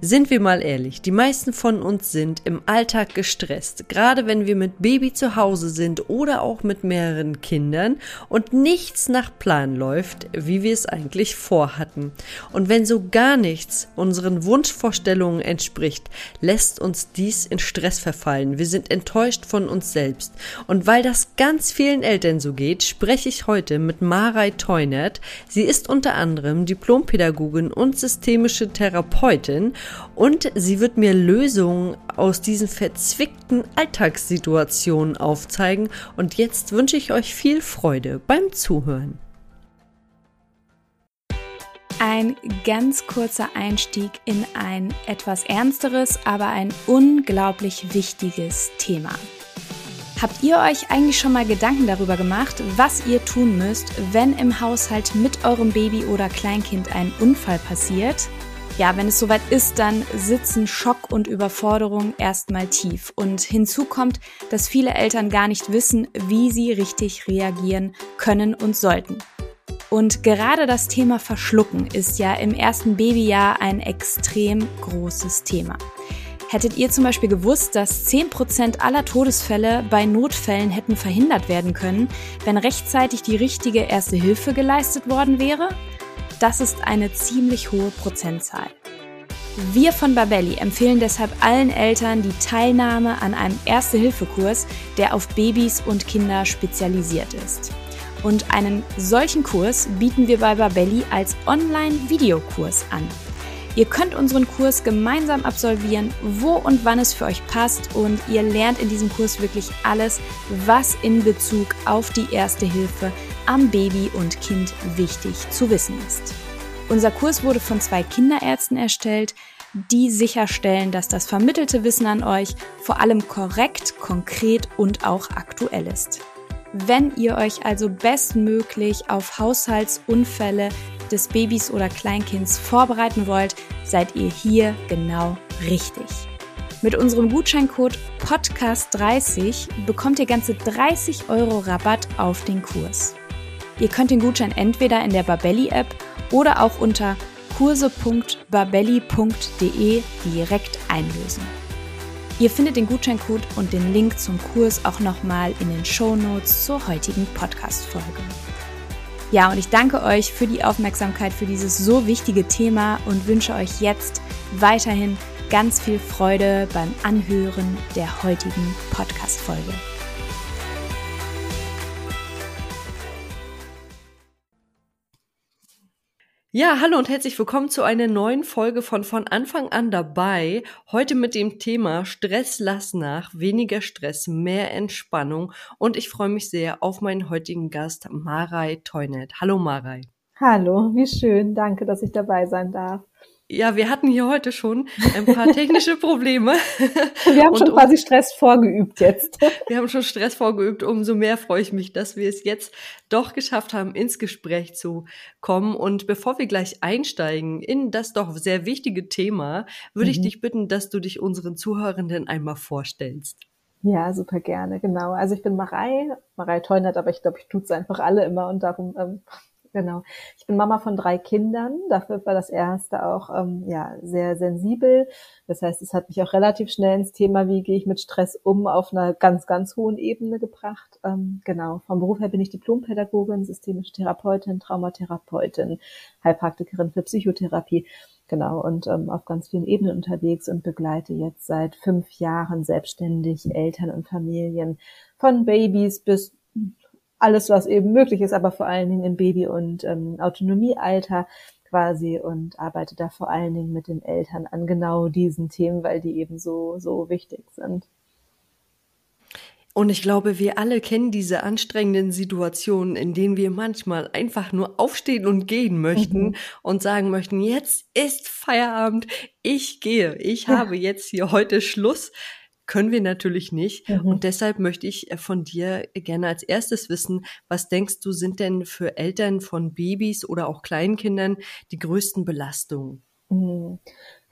Sind wir mal ehrlich, die meisten von uns sind im Alltag gestresst, gerade wenn wir mit Baby zu Hause sind oder auch mit mehreren Kindern und nichts nach Plan läuft, wie wir es eigentlich vorhatten. Und wenn so gar nichts unseren Wunschvorstellungen entspricht, lässt uns dies in Stress verfallen. Wir sind enttäuscht von uns selbst. Und weil das ganz vielen Eltern so geht, spreche ich heute mit Marei Teunert. Sie ist unter anderem Diplompädagogin und systemische Therapeutin und sie wird mir Lösungen aus diesen verzwickten Alltagssituationen aufzeigen und jetzt wünsche ich euch viel Freude beim Zuhören. Ein ganz kurzer Einstieg in ein etwas ernsteres, aber ein unglaublich wichtiges Thema. Habt ihr euch eigentlich schon mal Gedanken darüber gemacht, was ihr tun müsst, wenn im Haushalt mit eurem Baby oder Kleinkind ein Unfall passiert? Ja, wenn es soweit ist, dann sitzen Schock und Überforderung erstmal tief. Und hinzu kommt, dass viele Eltern gar nicht wissen, wie sie richtig reagieren können und sollten. Und gerade das Thema Verschlucken ist ja im ersten Babyjahr ein extrem großes Thema. Hättet ihr zum Beispiel gewusst, dass 10% aller Todesfälle bei Notfällen hätten verhindert werden können, wenn rechtzeitig die richtige Erste Hilfe geleistet worden wäre? Das ist eine ziemlich hohe Prozentzahl. Wir von Babelli empfehlen deshalb allen Eltern die Teilnahme an einem Erste-Hilfe-Kurs, der auf Babys und Kinder spezialisiert ist. Und einen solchen Kurs bieten wir bei Babelli als Online-Videokurs an. Ihr könnt unseren Kurs gemeinsam absolvieren, wo und wann es für euch passt und ihr lernt in diesem Kurs wirklich alles, was in Bezug auf die Erste Hilfe am Baby und Kind wichtig zu wissen ist. Unser Kurs wurde von zwei Kinderärzten erstellt, die sicherstellen, dass das vermittelte Wissen an euch vor allem korrekt, konkret und auch aktuell ist. Wenn ihr euch also bestmöglich auf Haushaltsunfälle des Babys oder Kleinkinds vorbereiten wollt, seid ihr hier genau richtig. Mit unserem Gutscheincode Podcast30 bekommt ihr ganze 30 Euro Rabatt auf den Kurs. Ihr könnt den Gutschein entweder in der Babelli-App oder auch unter kurse.babelli.de direkt einlösen. Ihr findet den Gutscheincode und den Link zum Kurs auch nochmal in den Show Notes zur heutigen Podcast-Folge. Ja, und ich danke euch für die Aufmerksamkeit für dieses so wichtige Thema und wünsche euch jetzt weiterhin ganz viel Freude beim Anhören der heutigen Podcast-Folge. Ja, hallo und herzlich willkommen zu einer neuen Folge von von Anfang an dabei. Heute mit dem Thema Stress lass nach, weniger Stress, mehr Entspannung und ich freue mich sehr auf meinen heutigen Gast Marei Teunet. Hallo Marei. Hallo, wie schön. Danke, dass ich dabei sein darf. Ja, wir hatten hier heute schon ein paar technische Probleme. Wir haben schon quasi Stress vorgeübt jetzt. Wir haben schon Stress vorgeübt. Umso mehr freue ich mich, dass wir es jetzt doch geschafft haben, ins Gespräch zu kommen. Und bevor wir gleich einsteigen in das doch sehr wichtige Thema, würde mhm. ich dich bitten, dass du dich unseren Zuhörenden einmal vorstellst. Ja, super gerne, genau. Also ich bin Marei, Marei Teunert, aber ich glaube, ich tue es einfach alle immer und darum ähm, Genau. Ich bin Mama von drei Kindern. Dafür war das erste auch ähm, ja sehr sensibel. Das heißt, es hat mich auch relativ schnell ins Thema, wie gehe ich mit Stress um, auf einer ganz, ganz hohen Ebene gebracht. Ähm, genau. Vom Beruf her bin ich Diplompädagogin, systemische Therapeutin, Traumatherapeutin, Heilpraktikerin für Psychotherapie. Genau, und ähm, auf ganz vielen Ebenen unterwegs und begleite jetzt seit fünf Jahren selbstständig Eltern und Familien von Babys bis alles, was eben möglich ist, aber vor allen Dingen im Baby- und ähm, Autonomiealter quasi und arbeite da vor allen Dingen mit den Eltern an genau diesen Themen, weil die eben so, so wichtig sind. Und ich glaube, wir alle kennen diese anstrengenden Situationen, in denen wir manchmal einfach nur aufstehen und gehen möchten mhm. und sagen möchten, jetzt ist Feierabend, ich gehe, ich habe jetzt hier heute Schluss können wir natürlich nicht. Mhm. Und deshalb möchte ich äh, von dir gerne als erstes wissen, was denkst du, sind denn für Eltern von Babys oder auch Kleinkindern die größten Belastungen? Mhm.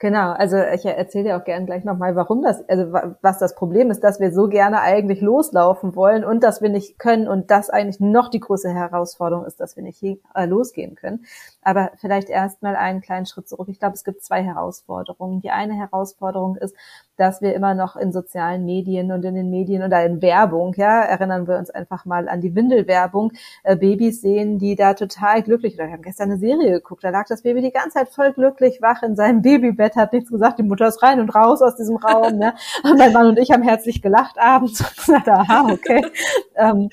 Genau, also ich erzähle dir auch gerne gleich nochmal, warum das, also was das Problem ist, dass wir so gerne eigentlich loslaufen wollen und dass wir nicht können und das eigentlich noch die große Herausforderung ist, dass wir nicht äh, losgehen können. Aber vielleicht erstmal einen kleinen Schritt zurück. Ich glaube, es gibt zwei Herausforderungen. Die eine Herausforderung ist, dass wir immer noch in sozialen Medien und in den Medien oder in Werbung, ja, erinnern wir uns einfach mal an die Windelwerbung, äh, Babys sehen, die da total glücklich, oder wir haben gestern eine Serie geguckt, da lag das Baby die ganze Zeit voll glücklich wach in seinem Babybett, hat nichts gesagt, die Mutter ist rein und raus aus diesem Raum, ne? Und mein Mann und ich haben herzlich gelacht abends und gesagt, aha, okay. ähm,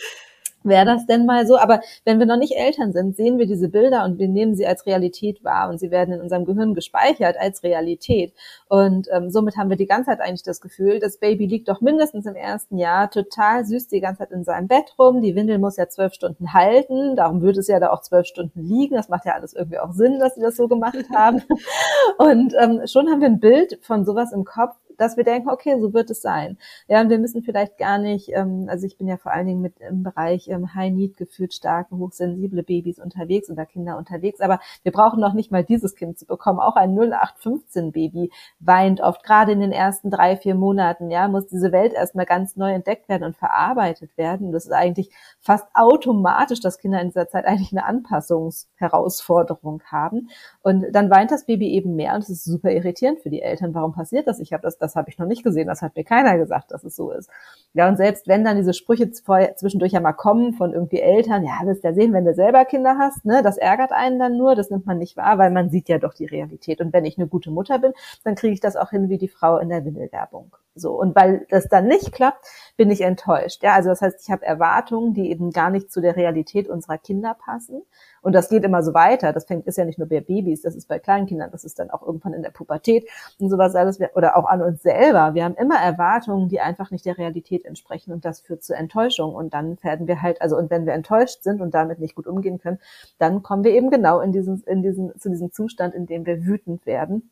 wäre das denn mal so. Aber wenn wir noch nicht Eltern sind, sehen wir diese Bilder und wir nehmen sie als Realität wahr und sie werden in unserem Gehirn gespeichert als Realität. Und ähm, somit haben wir die ganze Zeit eigentlich das Gefühl, das Baby liegt doch mindestens im ersten Jahr total süß die ganze Zeit in seinem Bett rum. Die Windel muss ja zwölf Stunden halten, darum würde es ja da auch zwölf Stunden liegen. Das macht ja alles irgendwie auch Sinn, dass sie das so gemacht haben. und ähm, schon haben wir ein Bild von sowas im Kopf, dass wir denken, okay, so wird es sein. Ja, und wir müssen vielleicht gar nicht, ähm, also ich bin ja vor allen Dingen mit im Bereich ähm, High Need gefühlt starke, hochsensible Babys unterwegs oder Kinder unterwegs, aber wir brauchen noch nicht mal dieses Kind zu bekommen. Auch ein 0815 Baby weint oft, gerade in den ersten drei, vier Monaten, ja, muss diese Welt erstmal ganz neu entdeckt werden und verarbeitet werden. Das ist eigentlich fast automatisch, dass Kinder in dieser Zeit eigentlich eine Anpassungsherausforderung haben. Und dann weint das Baby eben mehr und es ist super irritierend für die Eltern. Warum passiert das? Ich habe das das habe ich noch nicht gesehen, das hat mir keiner gesagt, dass es so ist. Ja, und selbst wenn dann diese Sprüche zwischendurch ja mal kommen von irgendwie Eltern, ja, wirst ja sehen, wenn du selber Kinder hast, ne, das ärgert einen dann nur, das nimmt man nicht wahr, weil man sieht ja doch die Realität. Und wenn ich eine gute Mutter bin, dann kriege ich das auch hin wie die Frau in der Windelwerbung. So. Und weil das dann nicht klappt, bin ich enttäuscht. Ja, also das heißt, ich habe Erwartungen, die eben gar nicht zu der Realität unserer Kinder passen. Und das geht immer so weiter. Das fängt, ist ja nicht nur bei Babys, das ist bei Kleinkindern, das ist dann auch irgendwann in der Pubertät und sowas alles, oder auch an uns selber. Wir haben immer Erwartungen, die einfach nicht der Realität entsprechen und das führt zu Enttäuschung. Und dann werden wir halt, also, und wenn wir enttäuscht sind und damit nicht gut umgehen können, dann kommen wir eben genau in diesen, in diesen, zu diesem Zustand, in dem wir wütend werden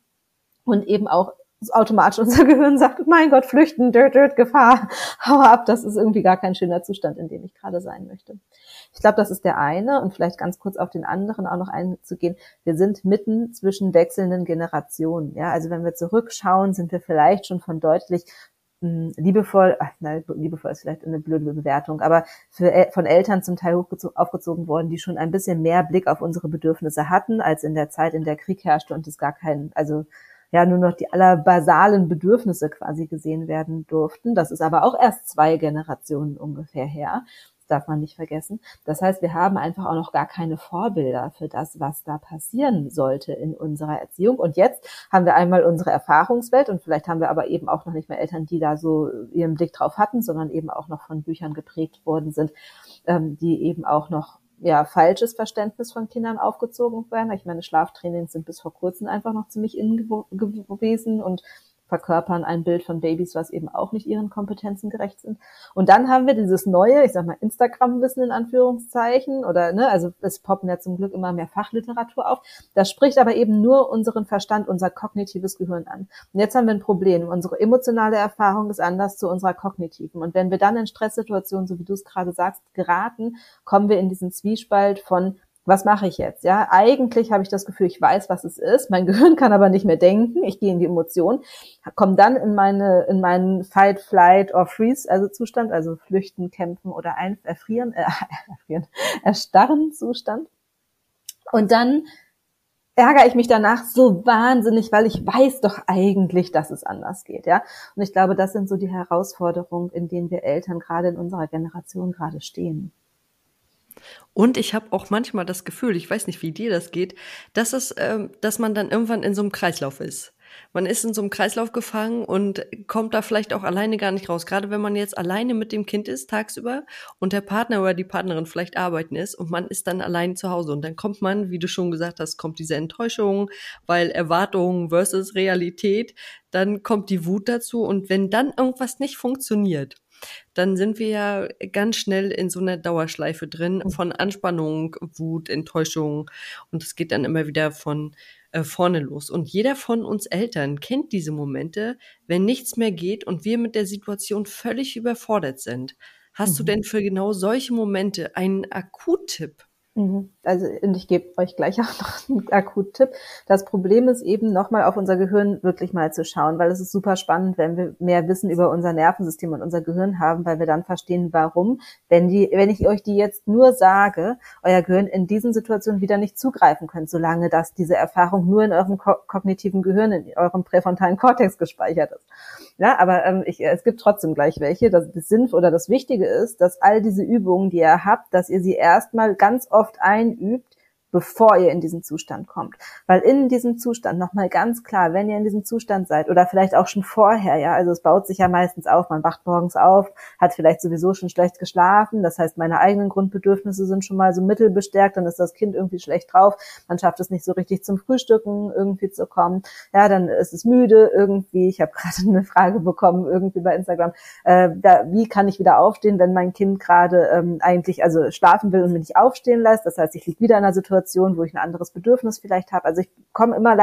und eben auch automatisch unser Gehirn sagt, mein Gott, flüchten, dirt, dirt, Gefahr, hau ab, das ist irgendwie gar kein schöner Zustand, in dem ich gerade sein möchte. Ich glaube, das ist der eine und vielleicht ganz kurz auf den anderen auch noch einzugehen. Wir sind mitten zwischen wechselnden Generationen. Ja, also wenn wir zurückschauen, sind wir vielleicht schon von deutlich hm, liebevoll, ach, nein, liebevoll ist vielleicht eine blöde Bewertung, aber für, von Eltern zum Teil aufgezogen worden, die schon ein bisschen mehr Blick auf unsere Bedürfnisse hatten, als in der Zeit, in der Krieg herrschte und es gar keinen, also ja nur noch die allerbasalen Bedürfnisse quasi gesehen werden durften. Das ist aber auch erst zwei Generationen ungefähr her. Das darf man nicht vergessen. Das heißt, wir haben einfach auch noch gar keine Vorbilder für das, was da passieren sollte in unserer Erziehung. Und jetzt haben wir einmal unsere Erfahrungswelt und vielleicht haben wir aber eben auch noch nicht mehr Eltern, die da so ihren Blick drauf hatten, sondern eben auch noch von Büchern geprägt worden sind, ähm, die eben auch noch ja, falsches Verständnis von Kindern aufgezogen werden. Ich meine, Schlaftrainings sind bis vor kurzem einfach noch ziemlich in gewesen und verkörpern ein Bild von Babys, was eben auch nicht ihren Kompetenzen gerecht sind. Und dann haben wir dieses neue, ich sag mal, Instagram-Wissen in Anführungszeichen oder, ne, also es poppen ja zum Glück immer mehr Fachliteratur auf. Das spricht aber eben nur unseren Verstand, unser kognitives Gehirn an. Und jetzt haben wir ein Problem. Unsere emotionale Erfahrung ist anders zu unserer kognitiven. Und wenn wir dann in Stresssituationen, so wie du es gerade sagst, geraten, kommen wir in diesen Zwiespalt von was mache ich jetzt? Ja, eigentlich habe ich das Gefühl, ich weiß, was es ist. Mein Gehirn kann aber nicht mehr denken. Ich gehe in die Emotion, komme dann in meine in meinen Fight, Flight or Freeze also Zustand, also flüchten, kämpfen oder ein, erfrieren, äh, erfrieren, erstarren Zustand. Und dann ärgere ich mich danach so wahnsinnig, weil ich weiß doch eigentlich, dass es anders geht, ja. Und ich glaube, das sind so die Herausforderungen, in denen wir Eltern gerade in unserer Generation gerade stehen. Und ich habe auch manchmal das Gefühl, ich weiß nicht, wie dir das geht, dass es, ähm, dass man dann irgendwann in so einem Kreislauf ist. Man ist in so einem Kreislauf gefangen und kommt da vielleicht auch alleine gar nicht raus. Gerade wenn man jetzt alleine mit dem Kind ist tagsüber und der Partner oder die Partnerin vielleicht arbeiten ist und man ist dann allein zu Hause und dann kommt man, wie du schon gesagt hast, kommt diese Enttäuschung, weil Erwartungen versus Realität, dann kommt die Wut dazu und wenn dann irgendwas nicht funktioniert, dann sind wir ja ganz schnell in so einer Dauerschleife drin mhm. von Anspannung, Wut, Enttäuschung und es geht dann immer wieder von äh, vorne los. Und jeder von uns Eltern kennt diese Momente, wenn nichts mehr geht und wir mit der Situation völlig überfordert sind. Hast mhm. du denn für genau solche Momente einen Akuttipp? Mhm. Also und ich gebe euch gleich auch noch einen Akut-Tipp. Das Problem ist eben nochmal auf unser Gehirn wirklich mal zu schauen, weil es ist super spannend, wenn wir mehr Wissen über unser Nervensystem und unser Gehirn haben, weil wir dann verstehen, warum, wenn die, wenn ich euch die jetzt nur sage, euer Gehirn in diesen Situationen wieder nicht zugreifen könnt, solange dass diese Erfahrung nur in eurem ko kognitiven Gehirn, in eurem präfrontalen Kortex gespeichert ist. Ja, aber ähm, ich, es gibt trotzdem gleich welche. Das, das Sinn oder das Wichtige ist, dass all diese Übungen, die ihr habt, dass ihr sie erstmal ganz oft oft einübt, bevor ihr in diesen Zustand kommt. Weil in diesem Zustand, nochmal ganz klar, wenn ihr in diesem Zustand seid oder vielleicht auch schon vorher, ja, also es baut sich ja meistens auf, man wacht morgens auf, hat vielleicht sowieso schon schlecht geschlafen, das heißt, meine eigenen Grundbedürfnisse sind schon mal so mittelbestärkt, dann ist das Kind irgendwie schlecht drauf, man schafft es nicht so richtig zum Frühstücken irgendwie zu kommen, ja, dann ist es müde irgendwie, ich habe gerade eine Frage bekommen irgendwie bei Instagram, äh, da, wie kann ich wieder aufstehen, wenn mein Kind gerade ähm, eigentlich also schlafen will und mich nicht aufstehen lässt, das heißt, ich liege wieder in einer Situation, Situation, wo ich ein anderes Bedürfnis vielleicht habe. Also ich komme immer,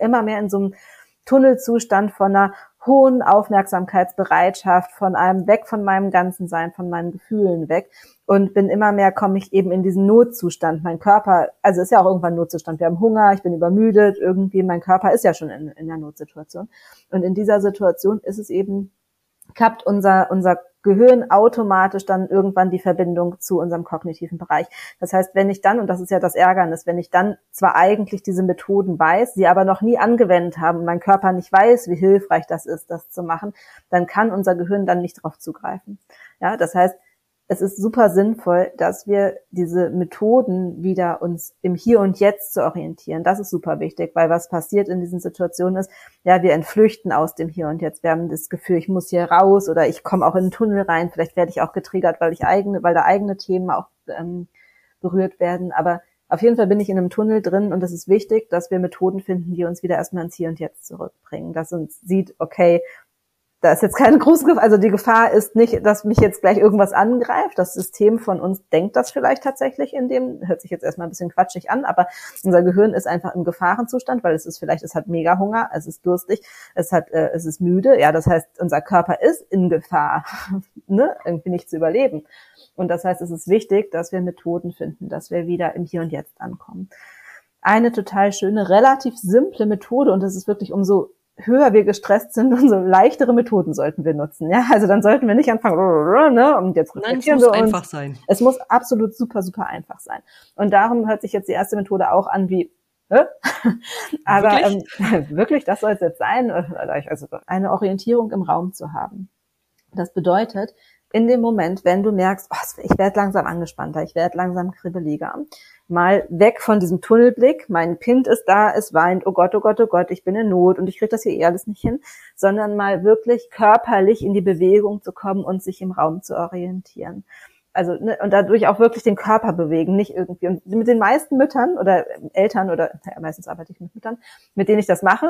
immer mehr in so einem Tunnelzustand von einer hohen Aufmerksamkeitsbereitschaft, von einem weg von meinem ganzen Sein, von meinen Gefühlen weg und bin immer mehr, komme ich eben in diesen Notzustand. Mein Körper, also ist ja auch irgendwann Notzustand. Wir haben Hunger, ich bin übermüdet, irgendwie mein Körper ist ja schon in, in der Notsituation. Und in dieser Situation ist es eben, klappt unser, unser Gehirn automatisch dann irgendwann die Verbindung zu unserem kognitiven Bereich. Das heißt, wenn ich dann, und das ist ja das Ärgernis, wenn ich dann zwar eigentlich diese Methoden weiß, sie aber noch nie angewendet haben und mein Körper nicht weiß, wie hilfreich das ist, das zu machen, dann kann unser Gehirn dann nicht darauf zugreifen. Ja, das heißt, es ist super sinnvoll, dass wir diese Methoden wieder uns im Hier und Jetzt zu orientieren. Das ist super wichtig, weil was passiert in diesen Situationen ist, ja, wir entflüchten aus dem Hier und Jetzt. Wir haben das Gefühl, ich muss hier raus oder ich komme auch in den Tunnel rein. Vielleicht werde ich auch getriggert, weil ich eigene, weil da eigene Themen auch ähm, berührt werden. Aber auf jeden Fall bin ich in einem Tunnel drin und es ist wichtig, dass wir Methoden finden, die uns wieder erstmal ins Hier und Jetzt zurückbringen, dass uns sieht, okay, da ist jetzt keine große Gefahr, also die Gefahr ist nicht, dass mich jetzt gleich irgendwas angreift. Das System von uns denkt das vielleicht tatsächlich in dem, hört sich jetzt erstmal ein bisschen quatschig an, aber unser Gehirn ist einfach im Gefahrenzustand, weil es ist vielleicht, es hat mega Hunger, es ist durstig, es hat, äh, es ist müde. Ja, das heißt, unser Körper ist in Gefahr, ne, irgendwie nicht zu überleben. Und das heißt, es ist wichtig, dass wir Methoden finden, dass wir wieder im Hier und Jetzt ankommen. Eine total schöne, relativ simple Methode und das ist wirklich umso höher wir gestresst sind, umso leichtere Methoden sollten wir nutzen. Ja, also dann sollten wir nicht anfangen, ne, und jetzt Nein, es muss wir einfach sein. Es muss absolut super, super einfach sein. Und darum hört sich jetzt die erste Methode auch an wie äh? Aber wirklich? Ähm, wirklich, das soll es jetzt sein, also eine Orientierung im Raum zu haben. Das bedeutet, in dem Moment, wenn du merkst, oh, ich werde langsam angespannter, ich werde langsam kribbeliger, mal weg von diesem Tunnelblick, mein Kind ist da, es weint, oh Gott, oh Gott, oh Gott, ich bin in Not und ich kriege das hier eh alles nicht hin, sondern mal wirklich körperlich in die Bewegung zu kommen und sich im Raum zu orientieren. Also ne, und dadurch auch wirklich den Körper bewegen, nicht irgendwie. Und mit den meisten Müttern oder Eltern oder ja, meistens arbeite ich mit Müttern, mit denen ich das mache,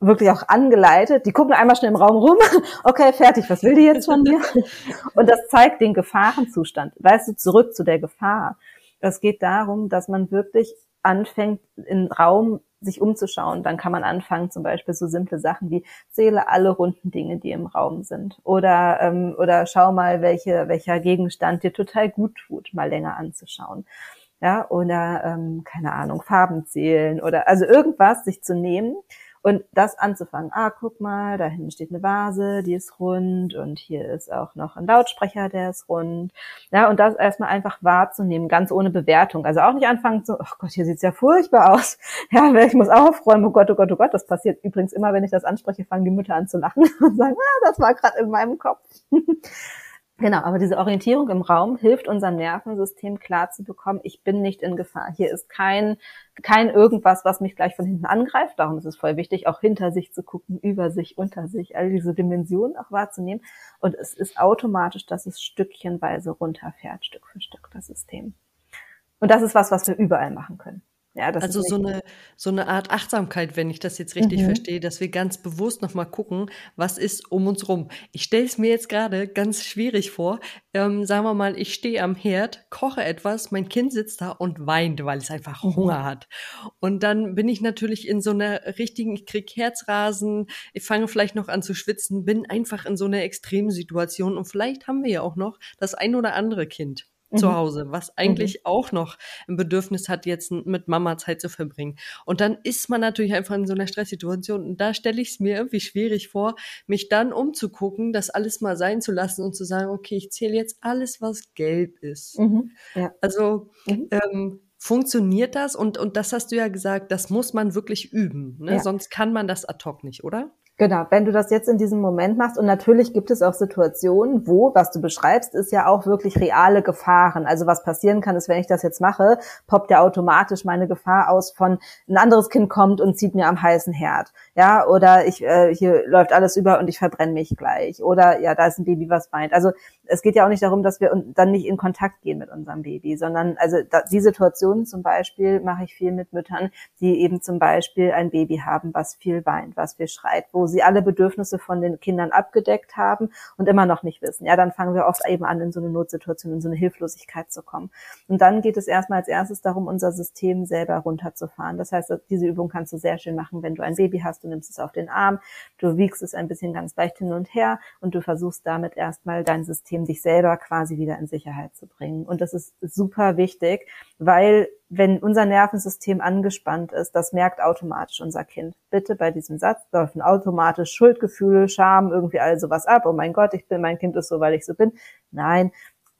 wirklich auch angeleitet. Die gucken einmal schnell im Raum rum. Okay, fertig. Was will die jetzt von mir? Und das zeigt den Gefahrenzustand. Weißt du, zurück zu der Gefahr. Es geht darum, dass man wirklich anfängt, im Raum sich umzuschauen. Dann kann man anfangen, zum Beispiel so simple Sachen wie zähle alle runden Dinge, die im Raum sind. Oder, ähm, oder schau mal, welche, welcher Gegenstand dir total gut tut, mal länger anzuschauen. Ja, oder, ähm, keine Ahnung, Farben zählen oder, also irgendwas sich zu nehmen und das anzufangen, ah, guck mal, da hinten steht eine Vase, die ist rund und hier ist auch noch ein Lautsprecher, der ist rund. Ja, und das erstmal einfach wahrzunehmen, ganz ohne Bewertung. Also auch nicht anfangen zu, oh Gott, hier sieht's ja furchtbar aus. Ja, ich muss aufräumen, oh Gott, oh Gott, oh Gott. Das passiert übrigens immer, wenn ich das anspreche, fangen die Mütter an zu lachen und sagen, ah, das war gerade in meinem Kopf. Genau, aber diese Orientierung im Raum hilft unserem Nervensystem klar zu bekommen, ich bin nicht in Gefahr. Hier ist kein, kein irgendwas, was mich gleich von hinten angreift. Darum ist es voll wichtig, auch hinter sich zu gucken, über sich, unter sich, all diese Dimensionen auch wahrzunehmen. Und es ist automatisch, dass es stückchenweise runterfährt, Stück für Stück, das System. Und das ist was, was wir überall machen können. Ja, also so eine, so eine Art Achtsamkeit, wenn ich das jetzt richtig mhm. verstehe, dass wir ganz bewusst nochmal gucken, was ist um uns rum. Ich stelle es mir jetzt gerade ganz schwierig vor. Ähm, sagen wir mal, ich stehe am Herd, koche etwas, mein Kind sitzt da und weint, weil es einfach mhm. Hunger hat. Und dann bin ich natürlich in so einer richtigen, ich krieg Herzrasen, ich fange vielleicht noch an zu schwitzen, bin einfach in so einer extremen Situation und vielleicht haben wir ja auch noch das ein oder andere Kind zu mhm. Hause, was eigentlich mhm. auch noch ein Bedürfnis hat, jetzt mit Mama Zeit zu verbringen. Und dann ist man natürlich einfach in so einer Stresssituation. Und da stelle ich es mir irgendwie schwierig vor, mich dann umzugucken, das alles mal sein zu lassen und zu sagen, okay, ich zähle jetzt alles, was gelb ist. Mhm. Ja. Also mhm. ähm, funktioniert das? Und, und das hast du ja gesagt, das muss man wirklich üben. Ne? Ja. Sonst kann man das ad hoc nicht, oder? Genau, wenn du das jetzt in diesem Moment machst, und natürlich gibt es auch Situationen, wo, was du beschreibst, ist ja auch wirklich reale Gefahren. Also was passieren kann, ist, wenn ich das jetzt mache, poppt ja automatisch meine Gefahr aus von ein anderes Kind kommt und zieht mir am heißen Herd. Ja, oder ich, äh, hier läuft alles über und ich verbrenne mich gleich. Oder ja, da ist ein Baby, was weint. Also es geht ja auch nicht darum, dass wir dann nicht in Kontakt gehen mit unserem Baby, sondern also da, die Situationen zum Beispiel mache ich viel mit Müttern, die eben zum Beispiel ein Baby haben, was viel weint, was viel schreit, wo sie alle Bedürfnisse von den Kindern abgedeckt haben und immer noch nicht wissen. Ja, dann fangen wir oft eben an, in so eine Notsituation, in so eine Hilflosigkeit zu kommen. Und dann geht es erstmal als erstes darum, unser System selber runterzufahren. Das heißt, diese Übung kannst du sehr schön machen, wenn du ein Baby hast, du nimmst es auf den Arm, du wiegst es ein bisschen ganz leicht hin und her und du versuchst damit erstmal dein System, dich selber quasi wieder in Sicherheit zu bringen. Und das ist super wichtig, weil wenn unser Nervensystem angespannt ist, das merkt automatisch unser Kind. Bitte bei diesem Satz laufen automatisch Schuldgefühle, Scham, irgendwie all sowas ab. Oh mein Gott, ich bin, mein Kind ist so, weil ich so bin. Nein,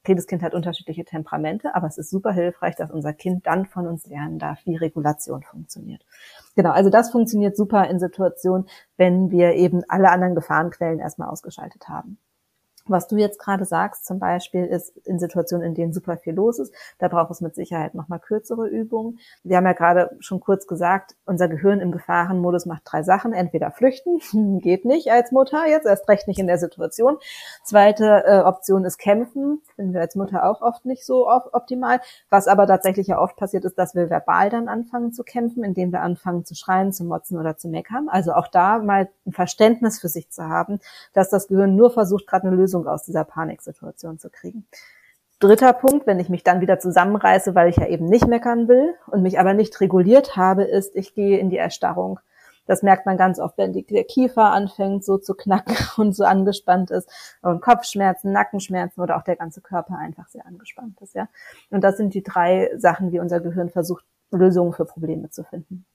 jedes Kind hat unterschiedliche Temperamente, aber es ist super hilfreich, dass unser Kind dann von uns lernen darf, wie Regulation funktioniert. Genau, also das funktioniert super in Situationen, wenn wir eben alle anderen Gefahrenquellen erstmal ausgeschaltet haben. Was du jetzt gerade sagst, zum Beispiel, ist in Situationen, in denen super viel los ist, da braucht es mit Sicherheit nochmal kürzere Übungen. Wir haben ja gerade schon kurz gesagt, unser Gehirn im Gefahrenmodus macht drei Sachen. Entweder flüchten, geht nicht als Mutter, jetzt erst recht nicht in der Situation. Zweite äh, Option ist kämpfen, finden wir als Mutter auch oft nicht so optimal. Was aber tatsächlich ja oft passiert ist, dass wir verbal dann anfangen zu kämpfen, indem wir anfangen zu schreien, zu motzen oder zu meckern. Also auch da mal ein Verständnis für sich zu haben, dass das Gehirn nur versucht, gerade eine Lösung Lösung aus dieser Paniksituation zu kriegen. Dritter Punkt, wenn ich mich dann wieder zusammenreiße, weil ich ja eben nicht meckern will und mich aber nicht reguliert habe, ist, ich gehe in die Erstarrung. Das merkt man ganz oft, wenn der Kiefer anfängt so zu knacken und so angespannt ist und Kopfschmerzen, Nackenschmerzen oder auch der ganze Körper einfach sehr angespannt ist, ja. Und das sind die drei Sachen, wie unser Gehirn versucht, Lösungen für Probleme zu finden.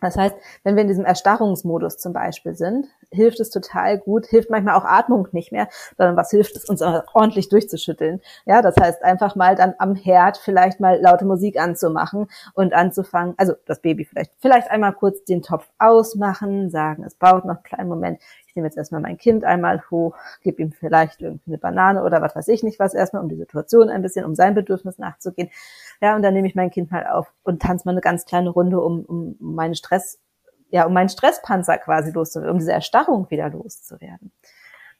Das heißt, wenn wir in diesem Erstarrungsmodus zum Beispiel sind, hilft es total gut, hilft manchmal auch Atmung nicht mehr, sondern was hilft es, uns ordentlich durchzuschütteln. Ja, das heißt, einfach mal dann am Herd vielleicht mal laute Musik anzumachen und anzufangen, also das Baby vielleicht, vielleicht einmal kurz den Topf ausmachen, sagen, es braucht noch einen kleinen Moment, nehme jetzt erstmal mein Kind einmal hoch, gebe ihm vielleicht irgendwie eine Banane oder was weiß ich nicht was erstmal, um die Situation ein bisschen, um sein Bedürfnis nachzugehen. Ja, und dann nehme ich mein Kind mal auf und tanze mal eine ganz kleine Runde, um, um meine Stress, ja, um meinen Stresspanzer quasi loszuwerden, um diese Erstarrung wieder loszuwerden.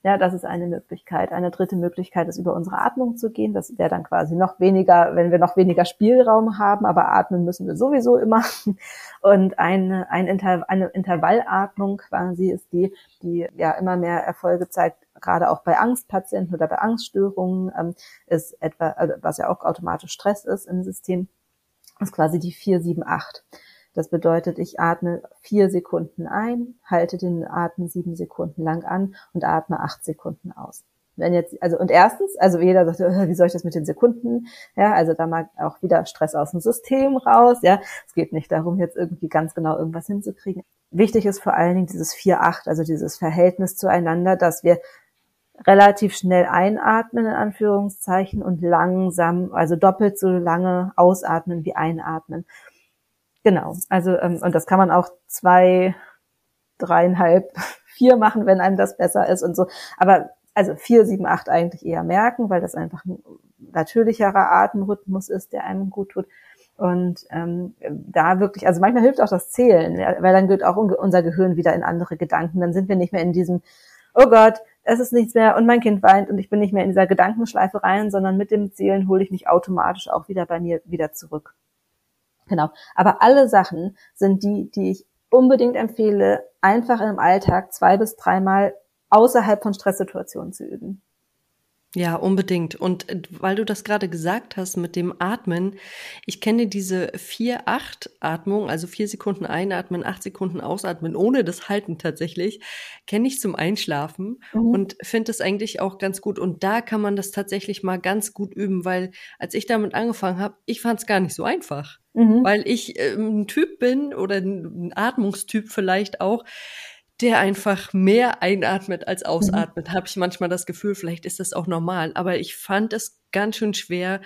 Ja, das ist eine Möglichkeit. Eine dritte Möglichkeit ist, über unsere Atmung zu gehen. Das wäre dann quasi noch weniger, wenn wir noch weniger Spielraum haben, aber atmen müssen wir sowieso immer. Und eine, ein Inter, eine Intervallatmung quasi ist die, die ja immer mehr Erfolge zeigt, gerade auch bei Angstpatienten oder bei Angststörungen, ähm, ist etwa, also was ja auch automatisch Stress ist im System, ist quasi die 478. Das bedeutet, ich atme vier Sekunden ein, halte den Atem sieben Sekunden lang an und atme acht Sekunden aus. Wenn jetzt, also und erstens, also jeder sagt, äh, wie soll ich das mit den Sekunden? Ja, also da mag auch wieder Stress aus dem System raus. Ja, es geht nicht darum, jetzt irgendwie ganz genau irgendwas hinzukriegen. Wichtig ist vor allen Dingen dieses 4-8, also dieses Verhältnis zueinander, dass wir relativ schnell einatmen, in Anführungszeichen, und langsam, also doppelt so lange ausatmen wie einatmen. Genau. Also, ähm, und das kann man auch zwei, dreieinhalb, vier machen, wenn einem das besser ist und so. Aber also vier, sieben, acht eigentlich eher merken, weil das einfach ein natürlicherer Atemrhythmus ist, der einem gut tut. Und ähm, da wirklich, also manchmal hilft auch das Zählen, weil dann geht auch unser Gehirn wieder in andere Gedanken. Dann sind wir nicht mehr in diesem, oh Gott, es ist nichts mehr und mein Kind weint und ich bin nicht mehr in dieser Gedankenschleife rein, sondern mit dem Zählen hole ich mich automatisch auch wieder bei mir wieder zurück. Genau. Aber alle Sachen sind die, die ich unbedingt empfehle, einfach im Alltag zwei bis dreimal außerhalb von Stresssituationen zu üben. Ja, unbedingt. Und äh, weil du das gerade gesagt hast mit dem Atmen, ich kenne diese 4-8-Atmung, also vier Sekunden einatmen, acht Sekunden ausatmen, ohne das Halten tatsächlich, kenne ich zum Einschlafen mhm. und finde das eigentlich auch ganz gut. Und da kann man das tatsächlich mal ganz gut üben, weil als ich damit angefangen habe, ich fand es gar nicht so einfach. Mhm. Weil ich äh, ein Typ bin oder ein Atmungstyp vielleicht auch, der einfach mehr einatmet als mhm. ausatmet, mhm. habe ich manchmal das Gefühl, vielleicht ist das auch normal. Aber ich fand es ganz schön schwer,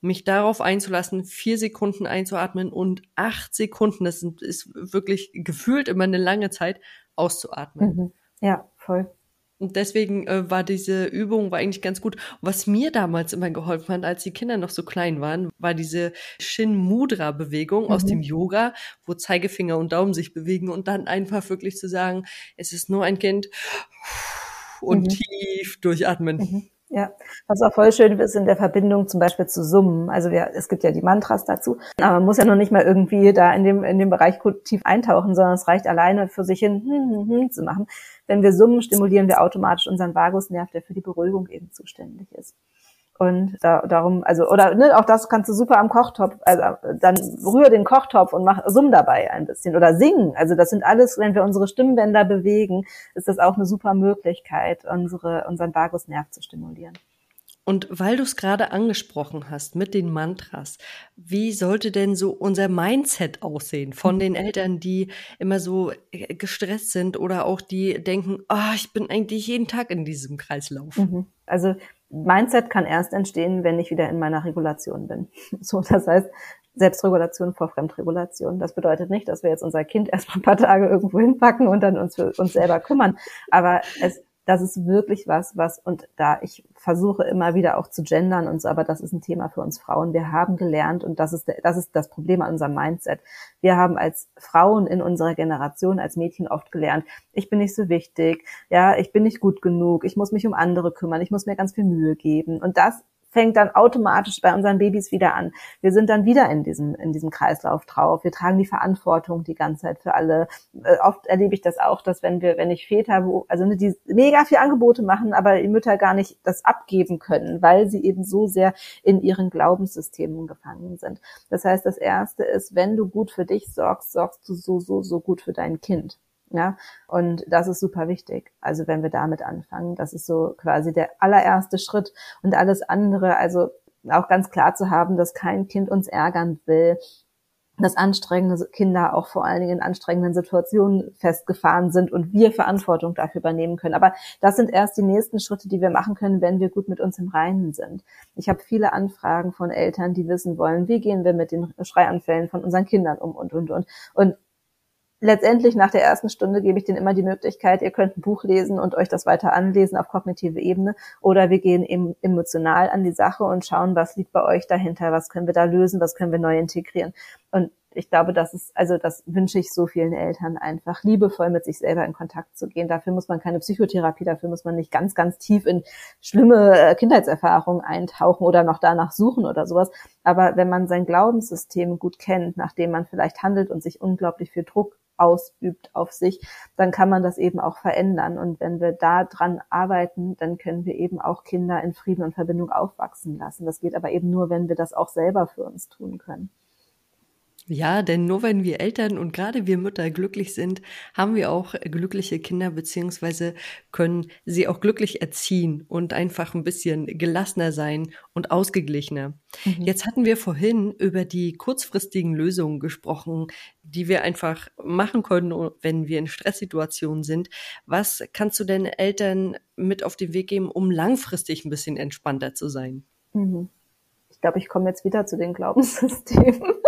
mich darauf einzulassen, vier Sekunden einzuatmen und acht Sekunden, das ist wirklich gefühlt immer eine lange Zeit, auszuatmen. Mhm. Ja, voll. Und deswegen äh, war diese Übung war eigentlich ganz gut. Was mir damals immer geholfen hat, als die Kinder noch so klein waren, war diese Shin Mudra Bewegung mhm. aus dem Yoga, wo Zeigefinger und Daumen sich bewegen und dann einfach wirklich zu sagen, es ist nur ein Kind und mhm. tief durchatmen. Mhm. Ja, was auch voll schön ist in der Verbindung zum Beispiel zu Summen. Also wir, es gibt ja die Mantras dazu, aber man muss ja noch nicht mal irgendwie da in dem, in dem Bereich tief eintauchen, sondern es reicht alleine für sich hin hm, hm, hm, zu machen. Wenn wir summen, stimulieren wir automatisch unseren Vagusnerv, der für die Beruhigung eben zuständig ist. Und da, darum, also, oder ne, auch das kannst du super am Kochtopf, also dann rühr den Kochtopf und mach Summ dabei ein bisschen oder singen. Also das sind alles, wenn wir unsere Stimmbänder bewegen, ist das auch eine super Möglichkeit, unsere, unseren Vagusnerv zu stimulieren. Und weil du es gerade angesprochen hast mit den Mantras, wie sollte denn so unser Mindset aussehen von den Eltern, die immer so äh, gestresst sind oder auch die denken, oh, ich bin eigentlich jeden Tag in diesem Kreislauf? Mhm. Also Mindset kann erst entstehen, wenn ich wieder in meiner Regulation bin. So, das heißt, Selbstregulation vor Fremdregulation. Das bedeutet nicht, dass wir jetzt unser Kind erstmal ein paar Tage irgendwo hinpacken und dann uns für uns selber kümmern. Aber es das ist wirklich was, was, und da ich versuche immer wieder auch zu gendern und so, aber das ist ein Thema für uns Frauen. Wir haben gelernt, und das ist, das ist das Problem an unserem Mindset. Wir haben als Frauen in unserer Generation, als Mädchen oft gelernt, ich bin nicht so wichtig, ja, ich bin nicht gut genug, ich muss mich um andere kümmern, ich muss mir ganz viel Mühe geben. Und das fängt dann automatisch bei unseren Babys wieder an. Wir sind dann wieder in diesem, in diesem Kreislauf drauf. Wir tragen die Verantwortung die ganze Zeit für alle. Äh, oft erlebe ich das auch, dass wenn wir, wenn ich Väter, wo, also ne, die mega viel Angebote machen, aber die Mütter gar nicht das abgeben können, weil sie eben so sehr in ihren Glaubenssystemen gefangen sind. Das heißt, das erste ist, wenn du gut für dich sorgst, sorgst du so, so, so gut für dein Kind. Ja, und das ist super wichtig. Also wenn wir damit anfangen, das ist so quasi der allererste Schritt und alles andere, also auch ganz klar zu haben, dass kein Kind uns ärgern will, dass anstrengende Kinder auch vor allen Dingen in anstrengenden Situationen festgefahren sind und wir Verantwortung dafür übernehmen können. Aber das sind erst die nächsten Schritte, die wir machen können, wenn wir gut mit uns im Reinen sind. Ich habe viele Anfragen von Eltern, die wissen wollen, wie gehen wir mit den Schreianfällen von unseren Kindern um und, und, und. Und letztendlich nach der ersten Stunde gebe ich denen immer die Möglichkeit, ihr könnt ein Buch lesen und euch das weiter anlesen auf kognitive Ebene oder wir gehen eben emotional an die Sache und schauen, was liegt bei euch dahinter, was können wir da lösen, was können wir neu integrieren. Und ich glaube, das ist, also das wünsche ich so vielen Eltern einfach, liebevoll mit sich selber in Kontakt zu gehen. Dafür muss man keine Psychotherapie, dafür muss man nicht ganz, ganz tief in schlimme äh, Kindheitserfahrungen eintauchen oder noch danach suchen oder sowas. Aber wenn man sein Glaubenssystem gut kennt, nachdem man vielleicht handelt und sich unglaublich viel Druck ausübt auf sich, dann kann man das eben auch verändern. Und wenn wir da dran arbeiten, dann können wir eben auch Kinder in Frieden und Verbindung aufwachsen lassen. Das geht aber eben nur, wenn wir das auch selber für uns tun können. Ja, denn nur wenn wir Eltern und gerade wir Mütter glücklich sind, haben wir auch glückliche Kinder beziehungsweise können sie auch glücklich erziehen und einfach ein bisschen gelassener sein und ausgeglichener. Mhm. Jetzt hatten wir vorhin über die kurzfristigen Lösungen gesprochen, die wir einfach machen können, wenn wir in Stresssituationen sind. Was kannst du denn Eltern mit auf den Weg geben, um langfristig ein bisschen entspannter zu sein? Mhm. Ich glaube, ich komme jetzt wieder zu den Glaubenssystemen.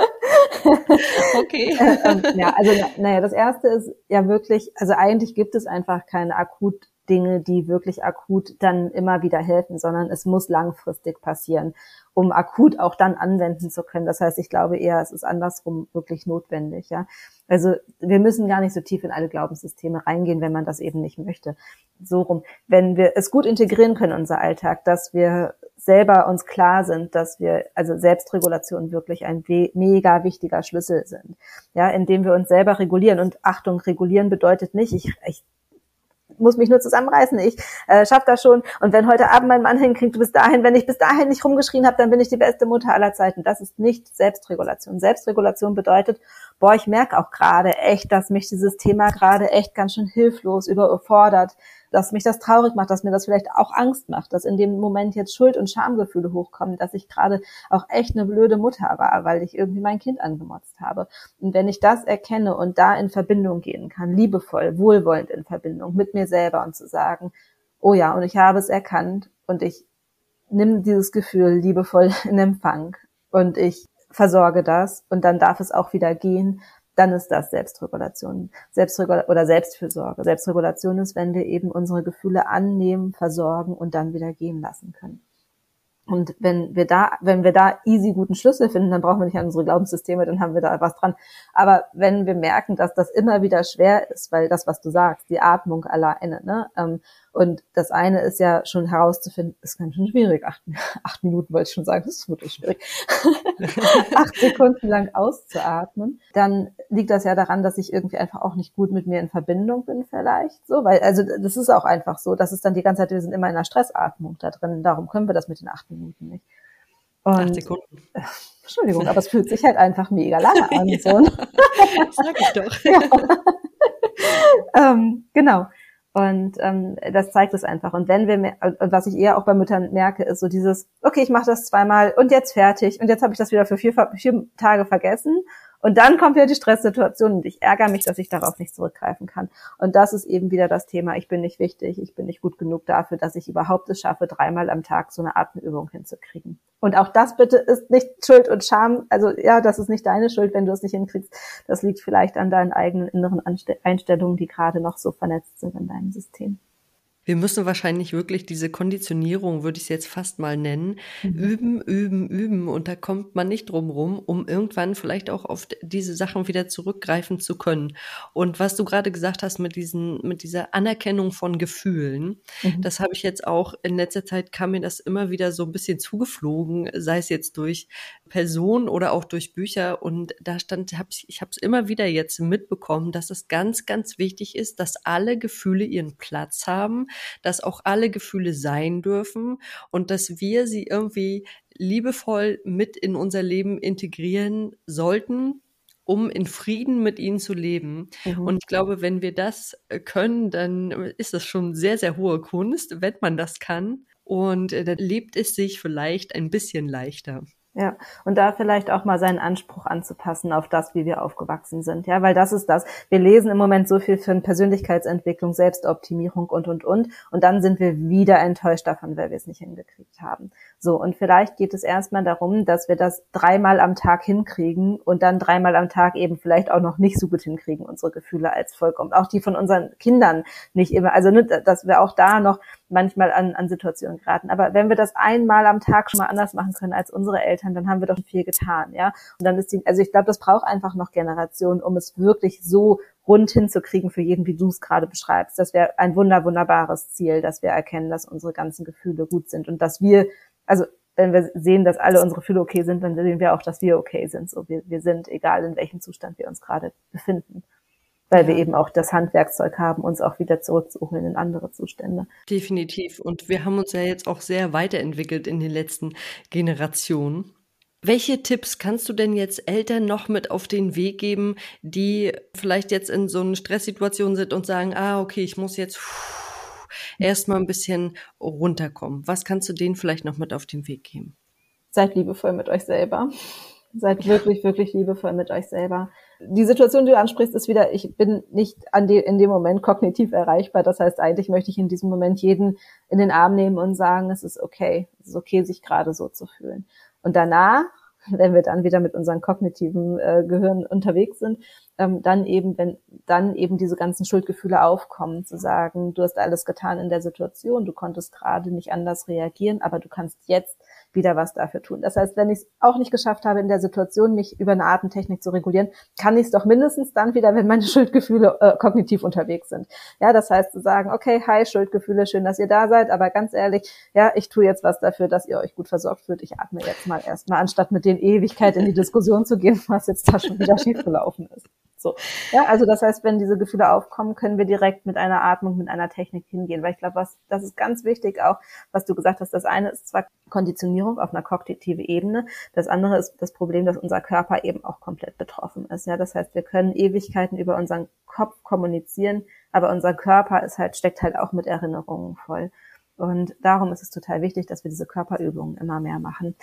okay. ähm, ja, also naja, das erste ist ja wirklich, also eigentlich gibt es einfach keine akut Dinge, die wirklich akut dann immer wieder helfen, sondern es muss langfristig passieren, um akut auch dann anwenden zu können. Das heißt, ich glaube eher, es ist andersrum wirklich notwendig, ja. Also wir müssen gar nicht so tief in alle Glaubenssysteme reingehen, wenn man das eben nicht möchte. So rum. Wenn wir es gut integrieren können, unser Alltag, dass wir selber uns klar sind, dass wir, also Selbstregulation wirklich ein mega wichtiger Schlüssel sind. Ja, indem wir uns selber regulieren. Und Achtung, regulieren bedeutet nicht, ich, ich muss mich nur zusammenreißen, ich äh, schaffe das schon. Und wenn heute Abend mein Mann hinkriegt, du bist dahin, wenn ich bis dahin nicht rumgeschrien habe, dann bin ich die beste Mutter aller Zeiten. Das ist nicht Selbstregulation. Selbstregulation bedeutet, boah, ich merke auch gerade echt, dass mich dieses Thema gerade echt ganz schön hilflos überfordert dass mich das traurig macht, dass mir das vielleicht auch Angst macht, dass in dem Moment jetzt Schuld- und Schamgefühle hochkommen, dass ich gerade auch echt eine blöde Mutter war, weil ich irgendwie mein Kind angemotzt habe. Und wenn ich das erkenne und da in Verbindung gehen kann, liebevoll, wohlwollend in Verbindung mit mir selber und zu sagen, oh ja, und ich habe es erkannt und ich nimm dieses Gefühl liebevoll in Empfang und ich versorge das und dann darf es auch wieder gehen dann ist das Selbstregulation. Selbstregulation oder Selbstfürsorge. Selbstregulation ist, wenn wir eben unsere Gefühle annehmen, versorgen und dann wieder gehen lassen können. Und wenn wir da, wenn wir da easy guten Schlüssel finden, dann brauchen wir nicht an unsere Glaubenssysteme, dann haben wir da was dran. Aber wenn wir merken, dass das immer wieder schwer ist, weil das, was du sagst, die Atmung alleine, ne, ähm, und das eine ist ja schon herauszufinden, ist ganz schön schwierig. Acht, acht Minuten wollte ich schon sagen, das ist wirklich schwierig. acht Sekunden lang auszuatmen. Dann liegt das ja daran, dass ich irgendwie einfach auch nicht gut mit mir in Verbindung bin vielleicht. So, weil, also das ist auch einfach so. Das ist dann die ganze Zeit, wir sind immer in einer Stressatmung da drin. Darum können wir das mit den acht Minuten nicht. Und, acht Sekunden. Äh, Entschuldigung, aber es fühlt sich halt einfach mega lange an. ja, so. Sag ich doch. Ja. ähm, genau. Und ähm, das zeigt es einfach. Und wenn wir, und was ich eher auch bei Müttern merke, ist so dieses, okay, ich mache das zweimal und jetzt fertig und jetzt habe ich das wieder für vier, vier Tage vergessen und dann kommt ja die Stresssituation und ich ärgere mich, dass ich darauf nicht zurückgreifen kann. Und das ist eben wieder das Thema, ich bin nicht wichtig, ich bin nicht gut genug dafür, dass ich überhaupt es schaffe, dreimal am Tag so eine Atemübung hinzukriegen. Und auch das bitte ist nicht Schuld und Scham. Also ja, das ist nicht deine Schuld, wenn du es nicht hinkriegst. Das liegt vielleicht an deinen eigenen inneren Einstellungen, die gerade noch so vernetzt sind in deinem System. Wir müssen wahrscheinlich wirklich diese Konditionierung, würde ich es jetzt fast mal nennen, mhm. üben, üben, üben. Und da kommt man nicht drum rum, um irgendwann vielleicht auch auf diese Sachen wieder zurückgreifen zu können. Und was du gerade gesagt hast mit diesen, mit dieser Anerkennung von Gefühlen, mhm. das habe ich jetzt auch in letzter Zeit kam mir das immer wieder so ein bisschen zugeflogen, sei es jetzt durch Personen oder auch durch Bücher. Und da stand, hab ich, ich habe es immer wieder jetzt mitbekommen, dass es ganz, ganz wichtig ist, dass alle Gefühle ihren Platz haben dass auch alle Gefühle sein dürfen und dass wir sie irgendwie liebevoll mit in unser Leben integrieren sollten, um in Frieden mit ihnen zu leben. Mhm. Und ich glaube, wenn wir das äh, können, dann ist das schon sehr, sehr hohe Kunst, wenn man das kann. Und äh, dann lebt es sich vielleicht ein bisschen leichter. Ja, und da vielleicht auch mal seinen Anspruch anzupassen auf das, wie wir aufgewachsen sind. Ja, weil das ist das. Wir lesen im Moment so viel für Persönlichkeitsentwicklung, Selbstoptimierung und, und, und. Und dann sind wir wieder enttäuscht davon, weil wir es nicht hingekriegt haben. So. Und vielleicht geht es erstmal darum, dass wir das dreimal am Tag hinkriegen und dann dreimal am Tag eben vielleicht auch noch nicht so gut hinkriegen, unsere Gefühle als vollkommen. Auch die von unseren Kindern nicht immer. Also, ne, dass wir auch da noch manchmal an, an Situationen geraten. Aber wenn wir das einmal am Tag schon mal anders machen können als unsere Eltern, dann haben wir doch viel getan, ja. Und dann ist die, also ich glaube, das braucht einfach noch Generationen, um es wirklich so rund hinzukriegen für jeden, wie du es gerade beschreibst. Das wäre ein wunder, wunderbares Ziel, dass wir erkennen, dass unsere ganzen Gefühle gut sind und dass wir, also wenn wir sehen, dass alle unsere Gefühle okay sind, dann sehen wir auch, dass wir okay sind. So, wir, wir sind, egal in welchem Zustand wir uns gerade befinden weil wir eben auch das Handwerkszeug haben, uns auch wieder zurückzuholen in andere Zustände. Definitiv. Und wir haben uns ja jetzt auch sehr weiterentwickelt in den letzten Generationen. Welche Tipps kannst du denn jetzt Eltern noch mit auf den Weg geben, die vielleicht jetzt in so einer Stresssituation sind und sagen, ah, okay, ich muss jetzt erstmal ein bisschen runterkommen. Was kannst du denen vielleicht noch mit auf den Weg geben? Seid liebevoll mit euch selber. Seid wirklich, wirklich liebevoll mit euch selber. Die Situation, die du ansprichst, ist wieder, ich bin nicht an de, in dem Moment kognitiv erreichbar. Das heißt, eigentlich möchte ich in diesem Moment jeden in den Arm nehmen und sagen, es ist okay. Es ist okay, sich gerade so zu fühlen. Und danach, wenn wir dann wieder mit unseren kognitiven äh, Gehirn unterwegs sind, ähm, dann eben, wenn dann eben diese ganzen Schuldgefühle aufkommen, zu sagen, du hast alles getan in der Situation, du konntest gerade nicht anders reagieren, aber du kannst jetzt wieder was dafür tun. Das heißt, wenn ich es auch nicht geschafft habe, in der Situation mich über eine Atemtechnik zu regulieren, kann ich es doch mindestens dann wieder, wenn meine Schuldgefühle äh, kognitiv unterwegs sind. Ja, das heißt zu sagen, okay, hi Schuldgefühle, schön, dass ihr da seid, aber ganz ehrlich, ja, ich tue jetzt was dafür, dass ihr euch gut versorgt fühlt. Ich atme jetzt mal erstmal, anstatt mit den Ewigkeit in die Diskussion zu gehen, was jetzt da schon wieder schiefgelaufen ist. So. Ja, also das heißt, wenn diese Gefühle aufkommen, können wir direkt mit einer Atmung, mit einer Technik hingehen. Weil ich glaube, was, das ist ganz wichtig auch, was du gesagt hast. Das eine ist zwar Konditionierung auf einer kognitiven Ebene. Das andere ist das Problem, dass unser Körper eben auch komplett betroffen ist. Ja, das heißt, wir können Ewigkeiten über unseren Kopf kommunizieren, aber unser Körper ist halt, steckt halt auch mit Erinnerungen voll. Und darum ist es total wichtig, dass wir diese Körperübungen immer mehr machen.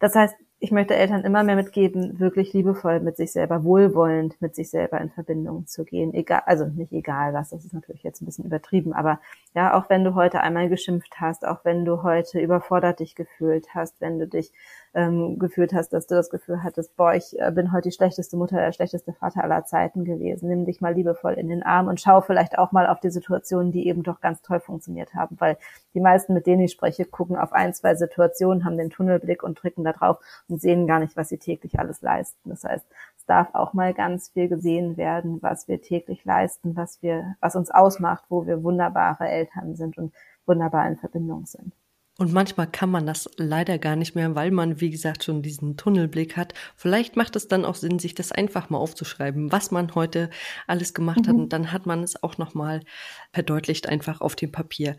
Das heißt, ich möchte Eltern immer mehr mitgeben, wirklich liebevoll mit sich selber, wohlwollend mit sich selber in Verbindung zu gehen. Egal, also nicht egal was, das ist natürlich jetzt ein bisschen übertrieben, aber ja, auch wenn du heute einmal geschimpft hast, auch wenn du heute überfordert dich gefühlt hast, wenn du dich ähm, gefühlt hast, dass du das Gefühl hattest, boah, ich äh, bin heute die schlechteste Mutter, der schlechteste Vater aller Zeiten gewesen. Nimm dich mal liebevoll in den Arm und schau vielleicht auch mal auf die Situationen, die eben doch ganz toll funktioniert haben, weil die meisten, mit denen ich spreche, gucken auf ein, zwei Situationen, haben den Tunnelblick und drücken da drauf und sehen gar nicht, was sie täglich alles leisten. Das heißt, es darf auch mal ganz viel gesehen werden, was wir täglich leisten, was wir, was uns ausmacht, wo wir wunderbare Eltern sind und wunderbar in Verbindung sind. Und manchmal kann man das leider gar nicht mehr, weil man, wie gesagt, schon diesen Tunnelblick hat. Vielleicht macht es dann auch Sinn, sich das einfach mal aufzuschreiben, was man heute alles gemacht mhm. hat. Und dann hat man es auch nochmal verdeutlicht einfach auf dem Papier.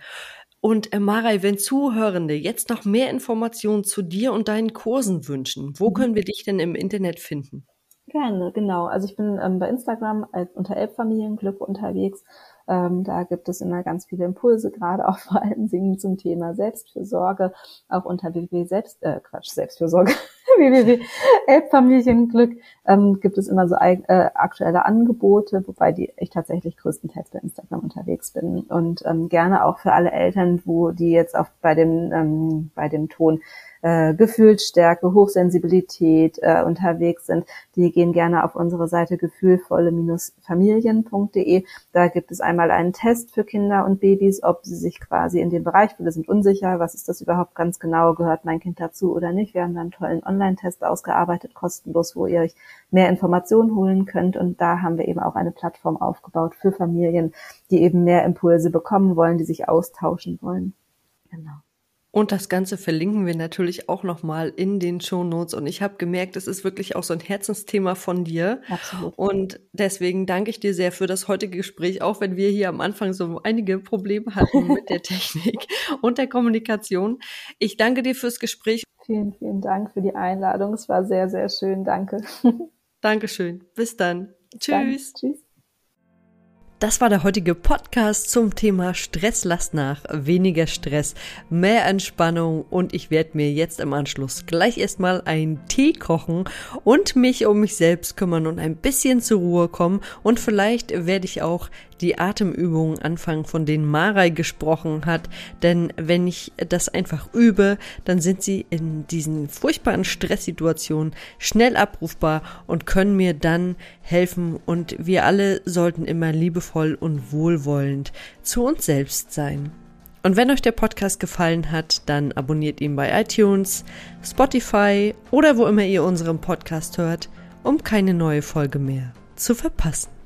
Und äh, Marei, wenn Zuhörende jetzt noch mehr Informationen zu dir und deinen Kursen wünschen, wo mhm. können wir dich denn im Internet finden? Gerne, genau. Also ich bin ähm, bei Instagram als unter Elbfamilienglück unterwegs ähm, da gibt es immer ganz viele Impulse, gerade auch vor allen Dingen zum Thema Selbstfürsorge, auch unter www Selbst, äh, Quatsch, Selbstfürsorge, www Elbfamilienglück ähm, gibt es immer so äh, aktuelle Angebote, wobei die ich tatsächlich größtenteils bei Instagram unterwegs bin und ähm, gerne auch für alle Eltern, wo die jetzt auch bei dem ähm, bei dem Ton äh, Gefühlsstärke, Hochsensibilität äh, unterwegs sind, die gehen gerne auf unsere Seite gefühlvolle-familien.de. Da gibt es einmal einen Test für Kinder und Babys, ob sie sich quasi in dem Bereich, wir sind unsicher, was ist das überhaupt ganz genau, gehört mein Kind dazu oder nicht. Wir haben dann einen tollen Online-Test ausgearbeitet, kostenlos, wo ihr euch mehr Informationen holen könnt. Und da haben wir eben auch eine Plattform aufgebaut für Familien, die eben mehr Impulse bekommen wollen, die sich austauschen wollen. Genau. Und das Ganze verlinken wir natürlich auch nochmal in den Show Notes. Und ich habe gemerkt, es ist wirklich auch so ein Herzensthema von dir. Absolut. Und deswegen danke ich dir sehr für das heutige Gespräch, auch wenn wir hier am Anfang so einige Probleme hatten mit der Technik und der Kommunikation. Ich danke dir fürs Gespräch. Vielen, vielen Dank für die Einladung. Es war sehr, sehr schön. Danke. Dankeschön. Bis dann. Tschüss. Dann. Tschüss. Das war der heutige Podcast zum Thema Stress. Lasst nach, weniger Stress, mehr Entspannung. Und ich werde mir jetzt im Anschluss gleich erstmal einen Tee kochen und mich um mich selbst kümmern und ein bisschen zur Ruhe kommen. Und vielleicht werde ich auch die Atemübungen anfangen, von denen Marei gesprochen hat. Denn wenn ich das einfach übe, dann sind sie in diesen furchtbaren Stresssituationen schnell abrufbar und können mir dann helfen. Und wir alle sollten immer liebevoll und wohlwollend zu uns selbst sein. Und wenn euch der Podcast gefallen hat, dann abonniert ihn bei iTunes, Spotify oder wo immer ihr unseren Podcast hört, um keine neue Folge mehr zu verpassen.